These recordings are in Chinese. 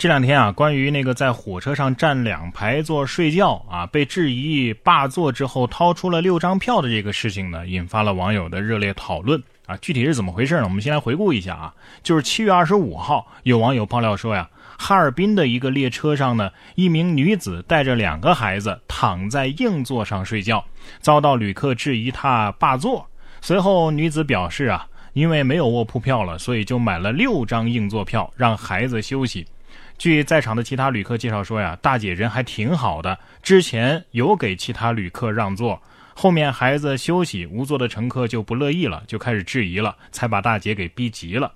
这两天啊，关于那个在火车上站两排座睡觉啊，被质疑霸座之后掏出了六张票的这个事情呢，引发了网友的热烈讨论啊。具体是怎么回事呢？我们先来回顾一下啊，就是七月二十五号，有网友爆料说呀，哈尔滨的一个列车上呢，一名女子带着两个孩子躺在硬座上睡觉，遭到旅客质疑她霸座。随后，女子表示啊，因为没有卧铺票了，所以就买了六张硬座票，让孩子休息。据在场的其他旅客介绍说呀，大姐人还挺好的，之前有给其他旅客让座，后面孩子休息，无座的乘客就不乐意了，就开始质疑了，才把大姐给逼急了。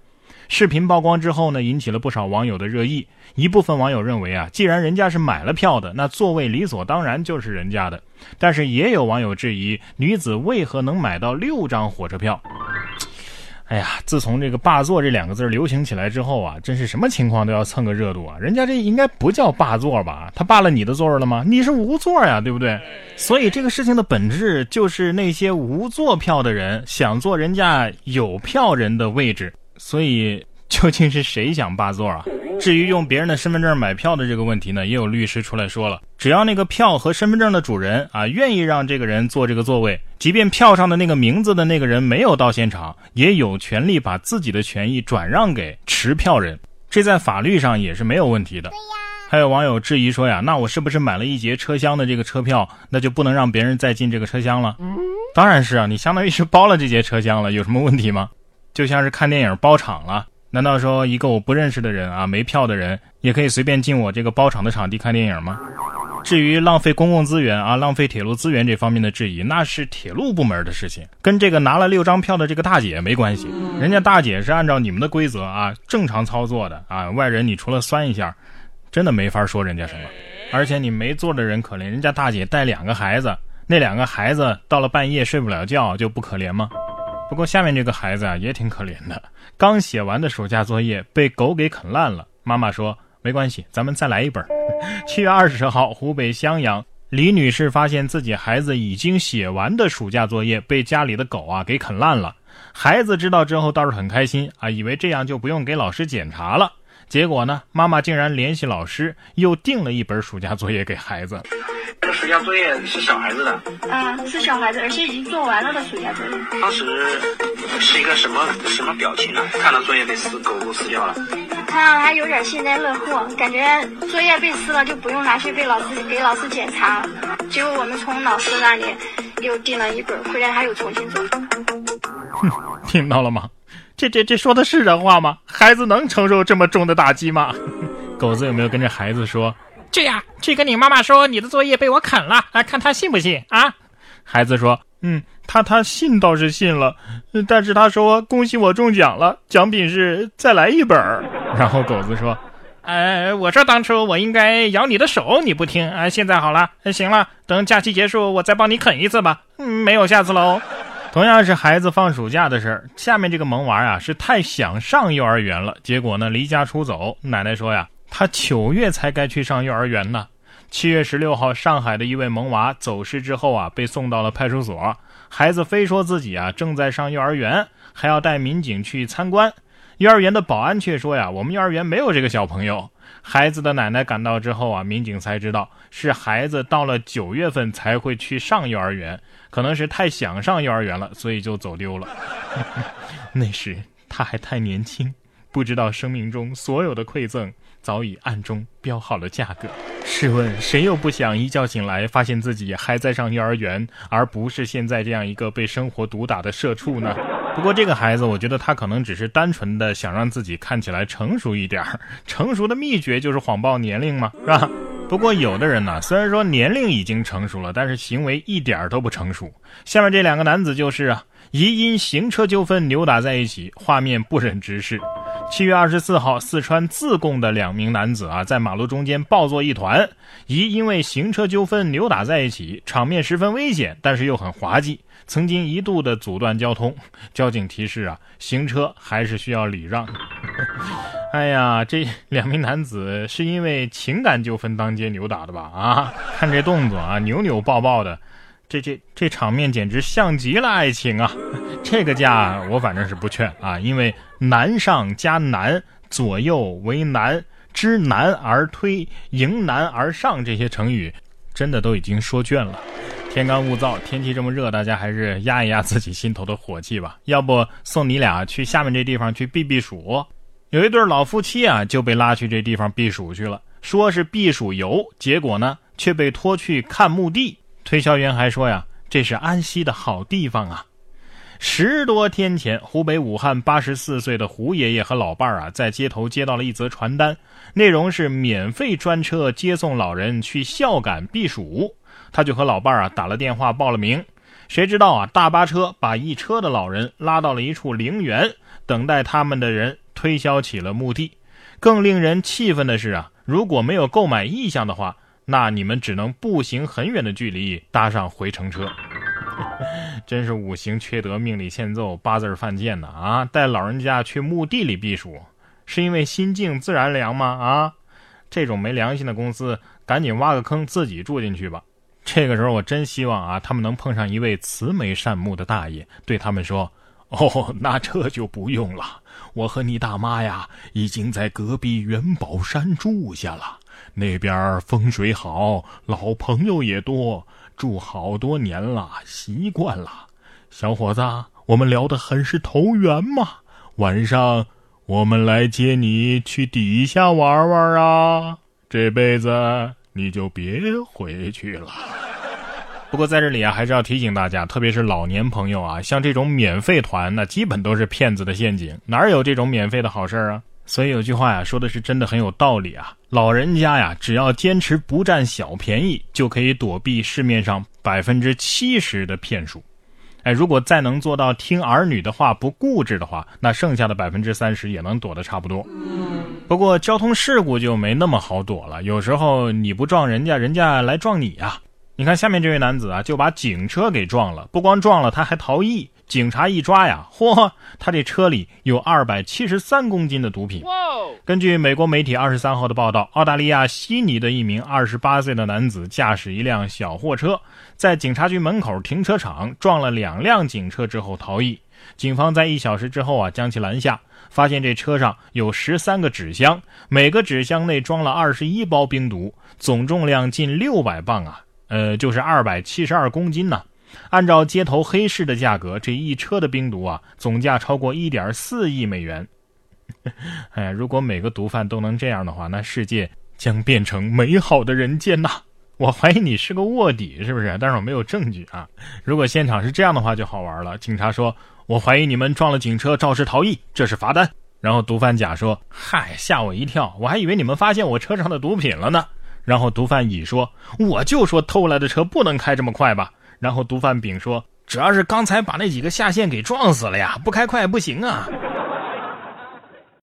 视频曝光之后呢，引起了不少网友的热议。一部分网友认为啊，既然人家是买了票的，那座位理所当然就是人家的。但是也有网友质疑，女子为何能买到六张火车票？哎呀，自从这个“霸座”这两个字流行起来之后啊，真是什么情况都要蹭个热度啊！人家这应该不叫霸座吧？他霸了你的座了吗？你是无座呀，对不对？所以这个事情的本质就是那些无座票的人想坐人家有票人的位置。所以究竟是谁想霸座啊？至于用别人的身份证买票的这个问题呢，也有律师出来说了，只要那个票和身份证的主人啊愿意让这个人坐这个座位，即便票上的那个名字的那个人没有到现场，也有权利把自己的权益转让给持票人，这在法律上也是没有问题的。还有网友质疑说呀，那我是不是买了一节车厢的这个车票，那就不能让别人再进这个车厢了？当然是啊，你相当于是包了这节车厢了，有什么问题吗？就像是看电影包场了。难道说一个我不认识的人啊，没票的人也可以随便进我这个包场的场地看电影吗？至于浪费公共资源啊，浪费铁路资源这方面的质疑，那是铁路部门的事情，跟这个拿了六张票的这个大姐没关系。人家大姐是按照你们的规则啊，正常操作的啊。外人你除了酸一下，真的没法说人家什么。而且你没座的人可怜，人家大姐带两个孩子，那两个孩子到了半夜睡不了觉就不可怜吗？不过下面这个孩子啊也挺可怜的，刚写完的暑假作业被狗给啃烂了。妈妈说没关系，咱们再来一本。七月二十号，湖北襄阳，李女士发现自己孩子已经写完的暑假作业被家里的狗啊给啃烂了。孩子知道之后倒是很开心啊，以为这样就不用给老师检查了。结果呢，妈妈竟然联系老师，又订了一本暑假作业给孩子。这个暑假作业是小孩子的，啊，是小孩子，而且已经做完了的暑假作业。当时是一个什么什么表情啊？看到作业被撕狗狗撕掉了，他还有点幸灾乐祸，感觉作业被撕了就不用拿去被老师给老师检查。结果我们从老师那里又订了一本，回来他又重新做。哼，听到了吗？这这这说的是人话吗？孩子能承受这么重的打击吗？狗子有没有跟着孩子说？这样，去跟你妈妈说你的作业被我啃了，啊，看他信不信啊？孩子说：“嗯，他他信倒是信了，但是他说恭喜我中奖了，奖品是再来一本。”然后狗子说：“哎，我说当初我应该咬你的手，你不听啊，现在好了，行了，等假期结束我再帮你啃一次吧，嗯没有下次喽。”同样是孩子放暑假的事儿，下面这个萌娃啊是太想上幼儿园了，结果呢离家出走，奶奶说呀。他九月才该去上幼儿园呢。七月十六号，上海的一位萌娃走失之后啊，被送到了派出所。孩子非说自己啊正在上幼儿园，还要带民警去参观。幼儿园的保安却说呀，我们幼儿园没有这个小朋友。孩子的奶奶赶到之后啊，民警才知道是孩子到了九月份才会去上幼儿园，可能是太想上幼儿园了，所以就走丢了。那时他还太年轻，不知道生命中所有的馈赠。早已暗中标好了价格。试问，谁又不想一觉醒来发现自己还在上幼儿园，而不是现在这样一个被生活毒打的社畜呢？不过这个孩子，我觉得他可能只是单纯的想让自己看起来成熟一点儿。成熟的秘诀就是谎报年龄嘛，是吧？不过有的人呢，虽然说年龄已经成熟了，但是行为一点都不成熟。下面这两个男子就是啊，疑因行车纠纷扭打在一起，画面不忍直视。七月二十四号，四川自贡的两名男子啊，在马路中间抱作一团，疑因为行车纠纷扭打在一起，场面十分危险，但是又很滑稽，曾经一度的阻断交通。交警提示啊，行车还是需要礼让。哎呀，这两名男子是因为情感纠纷当街扭打的吧？啊，看这动作啊，扭扭抱抱的。这这这场面简直像极了爱情啊！这个架我反正是不劝啊，因为难上加难，左右为难，知难而退、迎难而上这些成语，真的都已经说倦了。天干物燥，天气这么热，大家还是压一压自己心头的火气吧。要不送你俩去下面这地方去避避暑。有一对老夫妻啊，就被拉去这地方避暑去了，说是避暑游，结果呢却被拖去看墓地。推销员还说呀，这是安息的好地方啊。十多天前，湖北武汉八十四岁的胡爷爷和老伴儿啊，在街头接到了一则传单，内容是免费专车接送老人去孝感避暑。他就和老伴儿啊打了电话报了名，谁知道啊大巴车把一车的老人拉到了一处陵园，等待他们的人推销起了墓地。更令人气愤的是啊，如果没有购买意向的话，那你们只能步行很远的距离搭上回程车。真是五行缺德，命里欠揍，八字犯贱呐！啊，带老人家去墓地里避暑，是因为心静自然凉吗？啊，这种没良心的公司，赶紧挖个坑自己住进去吧。这个时候，我真希望啊，他们能碰上一位慈眉善目的大爷，对他们说：“哦，那这就不用了。我和你大妈呀，已经在隔壁元宝山住下了，那边风水好，老朋友也多，住好多年了，习惯了。小伙子，我们聊得很是投缘嘛。晚上我们来接你去底下玩玩啊，这辈子。”你就别回去了。不过在这里啊，还是要提醒大家，特别是老年朋友啊，像这种免费团，那基本都是骗子的陷阱，哪有这种免费的好事啊？所以有句话呀，说的是真的很有道理啊。老人家呀，只要坚持不占小便宜，就可以躲避市面上百分之七十的骗术。哎，如果再能做到听儿女的话不固执的话，那剩下的百分之三十也能躲得差不多。不过交通事故就没那么好躲了，有时候你不撞人家，人家来撞你呀。你看下面这位男子啊，就把警车给撞了，不光撞了，他还逃逸。警察一抓呀，嚯，他这车里有二百七十三公斤的毒品。根据美国媒体二十三号的报道，澳大利亚悉尼的一名二十八岁的男子驾驶一辆小货车，在警察局门口停车场撞了两辆警车之后逃逸。警方在一小时之后啊将其拦下，发现这车上有十三个纸箱，每个纸箱内装了二十一包冰毒，总重量近六百磅啊，呃，就是二百七十二公斤呢。按照街头黑市的价格，这一车的冰毒啊，总价超过一点四亿美元。哎，如果每个毒贩都能这样的话，那世界将变成美好的人间呐！我怀疑你是个卧底，是不是？但是我没有证据啊。如果现场是这样的话，就好玩了。警察说：“我怀疑你们撞了警车，肇事逃逸，这是罚单。”然后毒贩甲说：“嗨，吓我一跳，我还以为你们发现我车上的毒品了呢。”然后毒贩乙说：“我就说偷来的车不能开这么快吧。”然后毒贩丙说：“主要是刚才把那几个下线给撞死了呀，不开快不行啊。”